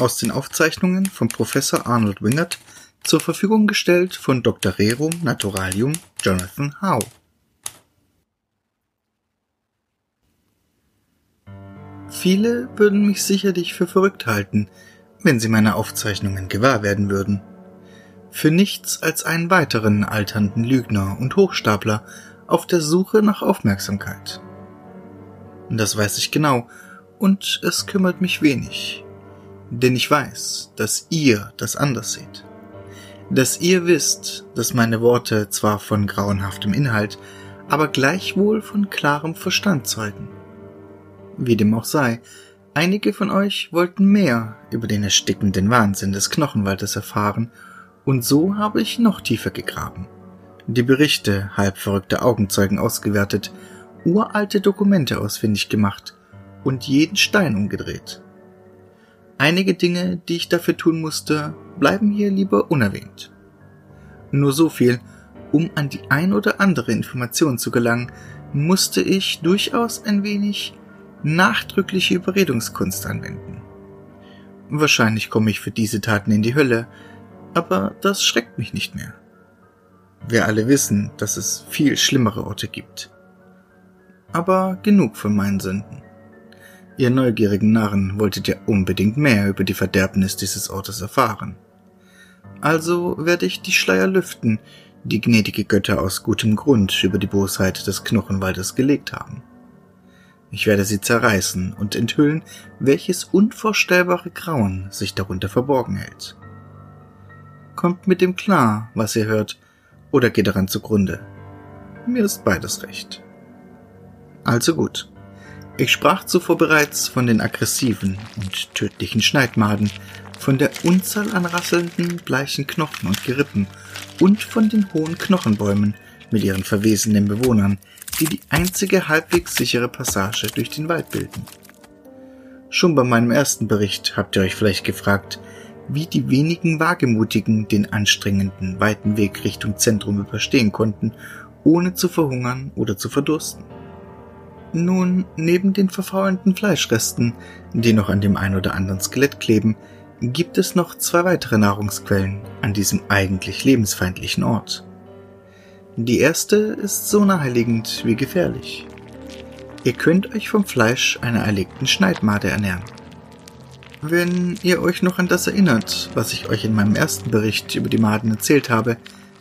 aus den Aufzeichnungen von Professor Arnold Wingert zur Verfügung gestellt von Dr. Rerum Naturalium Jonathan Howe. Viele würden mich sicherlich für verrückt halten, wenn sie meine Aufzeichnungen gewahr werden würden. Für nichts als einen weiteren alternden Lügner und Hochstapler auf der Suche nach Aufmerksamkeit. Das weiß ich genau, und es kümmert mich wenig, denn ich weiß, dass ihr das anders seht. Dass ihr wisst, dass meine Worte zwar von grauenhaftem Inhalt, aber gleichwohl von klarem Verstand zeugen. Wie dem auch sei, einige von euch wollten mehr über den erstickenden Wahnsinn des Knochenwaldes erfahren, und so habe ich noch tiefer gegraben, die Berichte halb verrückter Augenzeugen ausgewertet, uralte Dokumente ausfindig gemacht und jeden Stein umgedreht. Einige Dinge, die ich dafür tun musste, bleiben hier lieber unerwähnt. Nur so viel, um an die ein oder andere Information zu gelangen, musste ich durchaus ein wenig nachdrückliche Überredungskunst anwenden. Wahrscheinlich komme ich für diese Taten in die Hölle, aber das schreckt mich nicht mehr. Wir alle wissen, dass es viel schlimmere Orte gibt. Aber genug von meinen Sünden. Ihr neugierigen Narren wolltet ja unbedingt mehr über die Verderbnis dieses Ortes erfahren. Also werde ich die Schleier lüften, die gnädige Götter aus gutem Grund über die Bosheit des Knochenwaldes gelegt haben. Ich werde sie zerreißen und enthüllen, welches unvorstellbare Grauen sich darunter verborgen hält. Kommt mit dem klar, was ihr hört, oder geht daran zugrunde. Mir ist beides recht. Also gut. Ich sprach zuvor bereits von den aggressiven und tödlichen Schneidmaden, von der Unzahl an rasselnden, bleichen Knochen und Gerippen und von den hohen Knochenbäumen mit ihren verwesenden Bewohnern, die die einzige halbwegs sichere Passage durch den Wald bilden. Schon bei meinem ersten Bericht habt ihr euch vielleicht gefragt, wie die wenigen Wagemutigen den anstrengenden, weiten Weg Richtung Zentrum überstehen konnten, ohne zu verhungern oder zu verdursten. Nun, neben den verfaulenden Fleischresten, die noch an dem ein oder anderen Skelett kleben, gibt es noch zwei weitere Nahrungsquellen an diesem eigentlich lebensfeindlichen Ort. Die erste ist so naheliegend wie gefährlich. Ihr könnt euch vom Fleisch einer erlegten Schneidmade ernähren. Wenn ihr euch noch an das erinnert, was ich euch in meinem ersten Bericht über die Maden erzählt habe,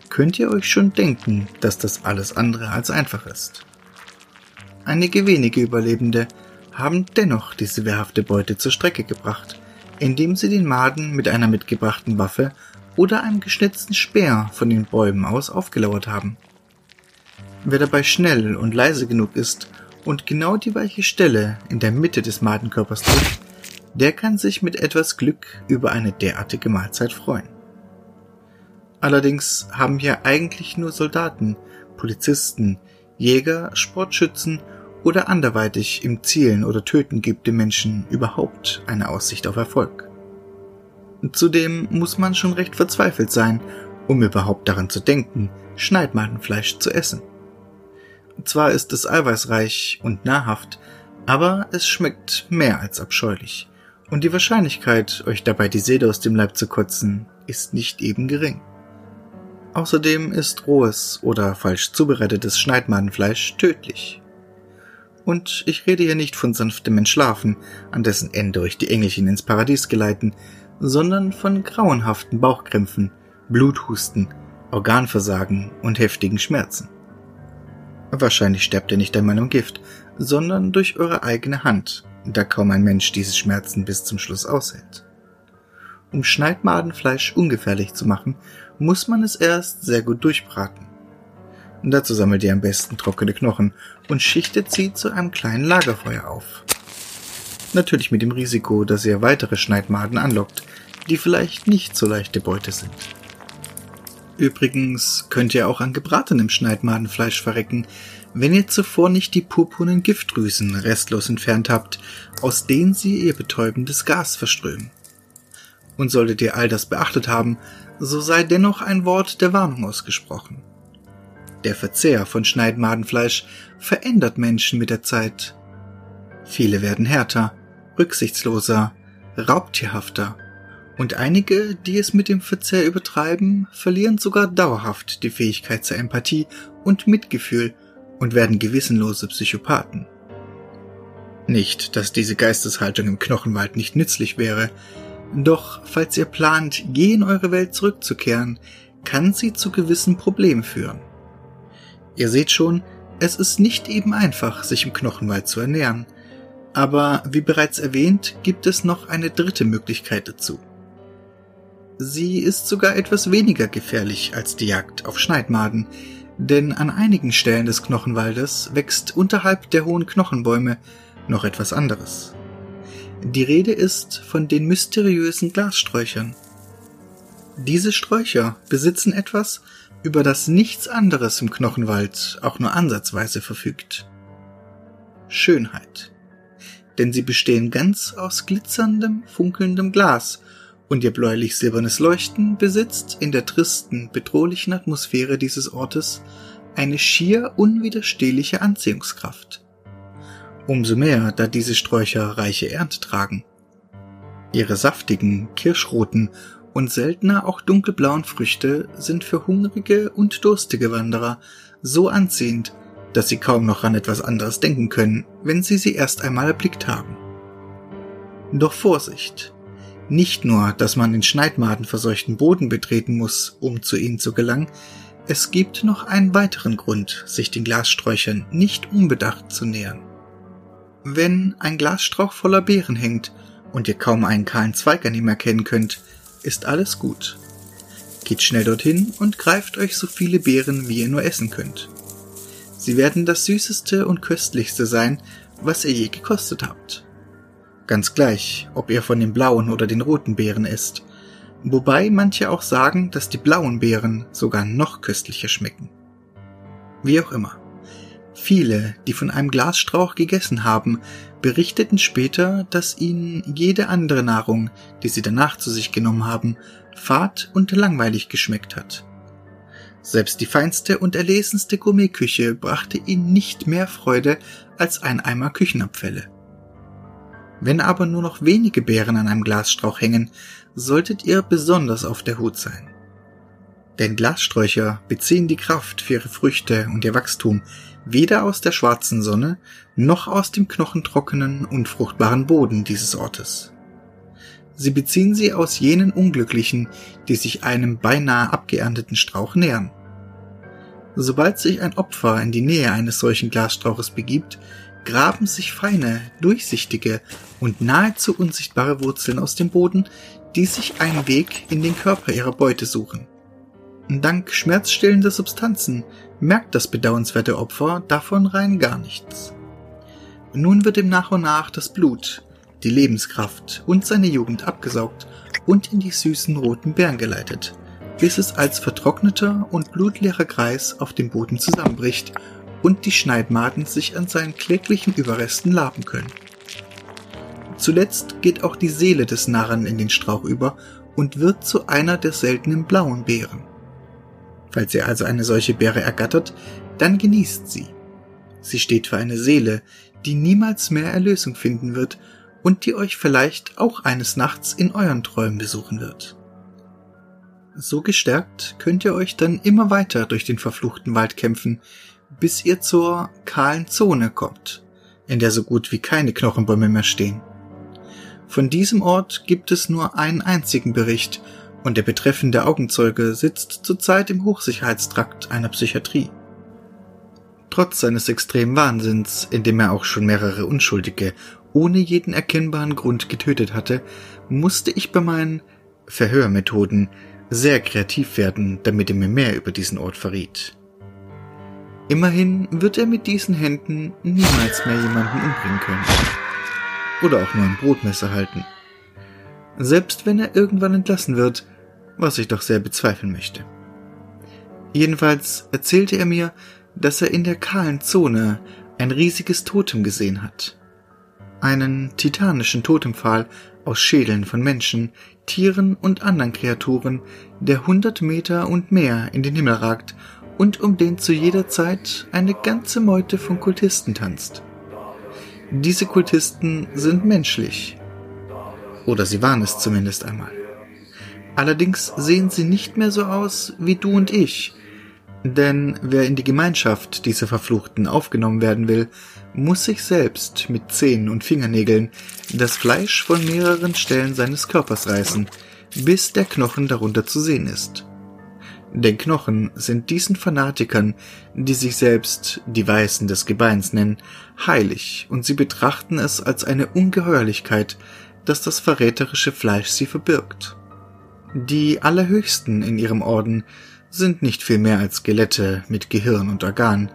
könnt ihr euch schon denken, dass das alles andere als einfach ist. Einige wenige Überlebende haben dennoch diese wehrhafte Beute zur Strecke gebracht, indem sie den Maden mit einer mitgebrachten Waffe oder einem geschnitzten Speer von den Bäumen aus aufgelauert haben. Wer dabei schnell und leise genug ist und genau die weiche Stelle in der Mitte des Madenkörpers trifft, der kann sich mit etwas Glück über eine derartige Mahlzeit freuen. Allerdings haben hier eigentlich nur Soldaten, Polizisten, Jäger, Sportschützen oder anderweitig im Zielen oder Töten gibt dem Menschen überhaupt eine Aussicht auf Erfolg. Zudem muss man schon recht verzweifelt sein, um überhaupt daran zu denken, Schneidmadenfleisch zu essen. Zwar ist es eiweißreich und nahrhaft, aber es schmeckt mehr als abscheulich, und die Wahrscheinlichkeit, euch dabei die Seele aus dem Leib zu kotzen, ist nicht eben gering. Außerdem ist rohes oder falsch zubereitetes Schneidmadenfleisch tödlich und ich rede hier nicht von sanftem Entschlafen, an dessen Ende euch die Engelchen ins Paradies geleiten, sondern von grauenhaften Bauchkrämpfen, Bluthusten, Organversagen und heftigen Schmerzen. Wahrscheinlich sterbt ihr nicht an meinem Gift, sondern durch eure eigene Hand, da kaum ein Mensch diese Schmerzen bis zum Schluss aushält. Um Schneidmadenfleisch ungefährlich zu machen, muss man es erst sehr gut durchbraten. Dazu sammelt ihr am besten trockene Knochen und schichtet sie zu einem kleinen Lagerfeuer auf. Natürlich mit dem Risiko, dass ihr weitere Schneidmaden anlockt, die vielleicht nicht so leichte Beute sind. Übrigens könnt ihr auch an gebratenem Schneidmadenfleisch verrecken, wenn ihr zuvor nicht die purpurnen Giftdrüsen restlos entfernt habt, aus denen sie ihr betäubendes Gas verströmen. Und solltet ihr all das beachtet haben, so sei dennoch ein Wort der Warnung ausgesprochen. Der Verzehr von Schneidmadenfleisch verändert Menschen mit der Zeit. Viele werden härter, rücksichtsloser, raubtierhafter Und einige, die es mit dem Verzehr übertreiben, verlieren sogar dauerhaft die Fähigkeit zur Empathie und Mitgefühl und werden gewissenlose Psychopathen. Nicht, dass diese Geisteshaltung im Knochenwald nicht nützlich wäre, doch falls ihr plant, je in eure Welt zurückzukehren, kann sie zu gewissen Problemen führen. Ihr seht schon, es ist nicht eben einfach, sich im Knochenwald zu ernähren, aber wie bereits erwähnt, gibt es noch eine dritte Möglichkeit dazu. Sie ist sogar etwas weniger gefährlich als die Jagd auf Schneidmaden, denn an einigen Stellen des Knochenwaldes wächst unterhalb der hohen Knochenbäume noch etwas anderes. Die Rede ist von den mysteriösen Glassträuchern. Diese Sträucher besitzen etwas, über das nichts anderes im Knochenwald auch nur ansatzweise verfügt. Schönheit. Denn sie bestehen ganz aus glitzerndem, funkelndem Glas und ihr bläulich-silbernes Leuchten besitzt in der tristen, bedrohlichen Atmosphäre dieses Ortes eine schier unwiderstehliche Anziehungskraft. Umso mehr, da diese Sträucher reiche Ernte tragen. Ihre saftigen, kirschroten und seltener auch dunkelblauen Früchte sind für hungrige und durstige Wanderer so anziehend, dass sie kaum noch an etwas anderes denken können, wenn sie sie erst einmal erblickt haben. Doch Vorsicht! Nicht nur, dass man den Schneidmaden verseuchten Boden betreten muss, um zu ihnen zu gelangen, es gibt noch einen weiteren Grund, sich den Glassträuchern nicht unbedacht zu nähern. Wenn ein Glasstrauch voller Beeren hängt und ihr kaum einen kahlen Zweig an ihm erkennen könnt, ist alles gut. Geht schnell dorthin und greift euch so viele Beeren, wie ihr nur essen könnt. Sie werden das süßeste und köstlichste sein, was ihr je gekostet habt. Ganz gleich, ob ihr von den blauen oder den roten Beeren isst. Wobei manche auch sagen, dass die blauen Beeren sogar noch köstlicher schmecken. Wie auch immer. Viele, die von einem Glasstrauch gegessen haben, berichteten später, dass ihnen jede andere Nahrung, die sie danach zu sich genommen haben, fad und langweilig geschmeckt hat. Selbst die feinste und erlesenste Gourmetküche brachte ihnen nicht mehr Freude als ein Eimer Küchenabfälle. Wenn aber nur noch wenige Beeren an einem Glasstrauch hängen, solltet ihr besonders auf der Hut sein. Denn Glassträucher beziehen die Kraft für ihre Früchte und ihr Wachstum weder aus der schwarzen Sonne noch aus dem knochentrockenen, unfruchtbaren Boden dieses Ortes. Sie beziehen sie aus jenen Unglücklichen, die sich einem beinahe abgeernteten Strauch nähern. Sobald sich ein Opfer in die Nähe eines solchen Glasstrauches begibt, graben sich feine, durchsichtige und nahezu unsichtbare Wurzeln aus dem Boden, die sich einen Weg in den Körper ihrer Beute suchen. Dank schmerzstillender Substanzen merkt das bedauernswerte Opfer davon rein gar nichts. Nun wird ihm nach und nach das Blut, die Lebenskraft und seine Jugend abgesaugt und in die süßen roten Beeren geleitet, bis es als vertrockneter und blutleerer Kreis auf dem Boden zusammenbricht und die Schneidmaden sich an seinen kläglichen Überresten laben können. Zuletzt geht auch die Seele des Narren in den Strauch über und wird zu einer der seltenen blauen Beeren. Falls ihr also eine solche Beere ergattert, dann genießt sie. Sie steht für eine Seele, die niemals mehr Erlösung finden wird und die euch vielleicht auch eines Nachts in euren Träumen besuchen wird. So gestärkt könnt ihr euch dann immer weiter durch den verfluchten Wald kämpfen, bis ihr zur kahlen Zone kommt, in der so gut wie keine Knochenbäume mehr stehen. Von diesem Ort gibt es nur einen einzigen Bericht und der betreffende Augenzeuge sitzt zurzeit im Hochsicherheitstrakt einer Psychiatrie. Trotz seines extremen Wahnsinns, in dem er auch schon mehrere Unschuldige ohne jeden erkennbaren Grund getötet hatte, musste ich bei meinen Verhörmethoden sehr kreativ werden, damit er mir mehr über diesen Ort verriet. Immerhin wird er mit diesen Händen niemals mehr jemanden umbringen können. Oder auch nur ein Brotmesser halten. Selbst wenn er irgendwann entlassen wird, was ich doch sehr bezweifeln möchte. Jedenfalls erzählte er mir, dass er in der kahlen Zone ein riesiges Totem gesehen hat. Einen titanischen Totempfahl aus Schädeln von Menschen, Tieren und anderen Kreaturen, der hundert Meter und mehr in den Himmel ragt und um den zu jeder Zeit eine ganze Meute von Kultisten tanzt. Diese Kultisten sind menschlich. Oder sie waren es zumindest einmal. Allerdings sehen sie nicht mehr so aus wie du und ich, denn wer in die Gemeinschaft dieser Verfluchten aufgenommen werden will, muss sich selbst mit Zähnen und Fingernägeln das Fleisch von mehreren Stellen seines Körpers reißen, bis der Knochen darunter zu sehen ist. Denn Knochen sind diesen Fanatikern, die sich selbst die Weißen des Gebeins nennen, heilig und sie betrachten es als eine Ungeheuerlichkeit, dass das verräterische Fleisch sie verbirgt. Die Allerhöchsten in ihrem Orden sind nicht viel mehr als Skelette mit Gehirn und Organ,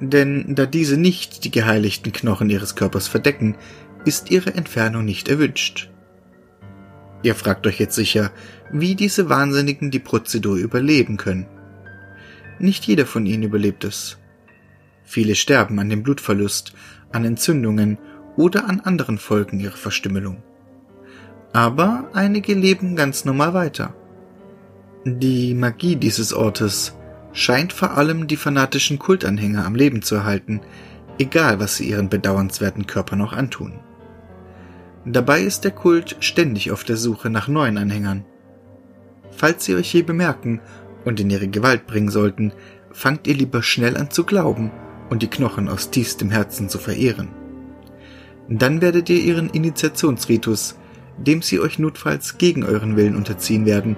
denn da diese nicht die geheiligten Knochen ihres Körpers verdecken, ist ihre Entfernung nicht erwünscht. Ihr fragt euch jetzt sicher, wie diese Wahnsinnigen die Prozedur überleben können. Nicht jeder von ihnen überlebt es. Viele sterben an dem Blutverlust, an Entzündungen oder an anderen Folgen ihrer Verstümmelung. Aber einige leben ganz normal weiter. Die Magie dieses Ortes scheint vor allem die fanatischen Kultanhänger am Leben zu erhalten, egal was sie ihren bedauernswerten Körpern noch antun. Dabei ist der Kult ständig auf der Suche nach neuen Anhängern. Falls sie euch je bemerken und in ihre Gewalt bringen sollten, fangt ihr lieber schnell an zu glauben und die Knochen aus tiefstem Herzen zu verehren. Dann werdet ihr ihren Initiationsritus, dem sie euch notfalls gegen euren Willen unterziehen werden,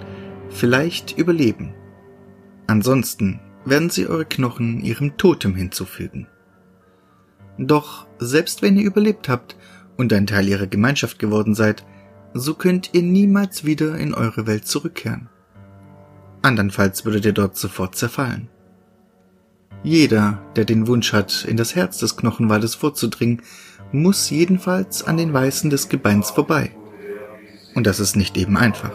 vielleicht überleben. Ansonsten werden sie eure Knochen ihrem Totem hinzufügen. Doch selbst wenn ihr überlebt habt und ein Teil ihrer Gemeinschaft geworden seid, so könnt ihr niemals wieder in eure Welt zurückkehren. Andernfalls würdet ihr dort sofort zerfallen. Jeder, der den Wunsch hat, in das Herz des Knochenwaldes vorzudringen, muss jedenfalls an den Weißen des Gebeins vorbei. Und das ist nicht eben einfach.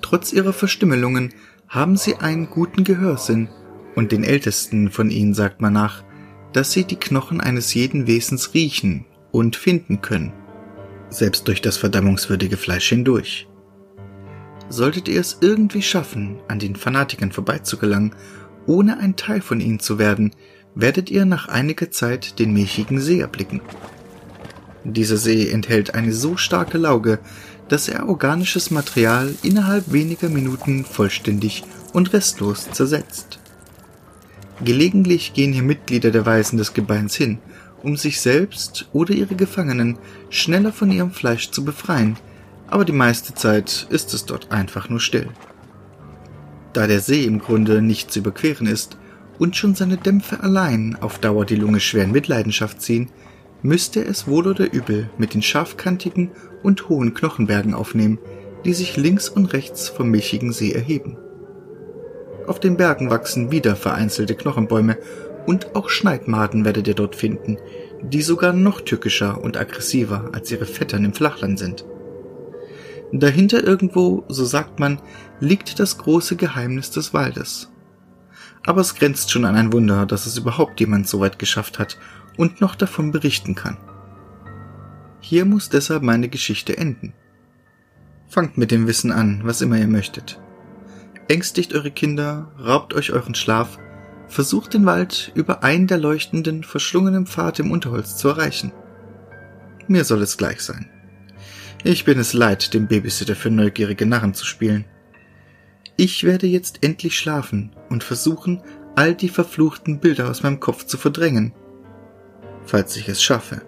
Trotz ihrer Verstümmelungen haben sie einen guten Gehörsinn, und den Ältesten von ihnen sagt man nach, dass sie die Knochen eines jeden Wesens riechen und finden können, selbst durch das verdammungswürdige Fleisch hindurch. Solltet ihr es irgendwie schaffen, an den Fanatikern vorbeizugelangen, ohne ein Teil von ihnen zu werden, werdet ihr nach einiger Zeit den milchigen See erblicken. Dieser See enthält eine so starke Lauge, dass er organisches Material innerhalb weniger Minuten vollständig und restlos zersetzt. Gelegentlich gehen hier Mitglieder der Weisen des Gebeins hin, um sich selbst oder ihre Gefangenen schneller von ihrem Fleisch zu befreien, aber die meiste Zeit ist es dort einfach nur still. Da der See im Grunde nicht zu überqueren ist und schon seine Dämpfe allein auf Dauer die Lunge schwer in Mitleidenschaft ziehen, müsste es wohl oder übel mit den scharfkantigen und hohen Knochenbergen aufnehmen, die sich links und rechts vom milchigen See erheben. Auf den Bergen wachsen wieder vereinzelte Knochenbäume und auch Schneidmaden werdet ihr dort finden, die sogar noch tückischer und aggressiver als ihre Vettern im Flachland sind. Dahinter irgendwo, so sagt man, liegt das große Geheimnis des Waldes. Aber es grenzt schon an ein Wunder, dass es überhaupt jemand so weit geschafft hat und noch davon berichten kann. Hier muss deshalb meine Geschichte enden. Fangt mit dem Wissen an, was immer ihr möchtet. Ängstigt eure Kinder, raubt euch euren Schlaf, versucht den Wald über einen der leuchtenden, verschlungenen Pfade im Unterholz zu erreichen. Mir soll es gleich sein. Ich bin es leid, dem Babysitter für neugierige Narren zu spielen. Ich werde jetzt endlich schlafen und versuchen, all die verfluchten Bilder aus meinem Kopf zu verdrängen, falls ich es schaffe.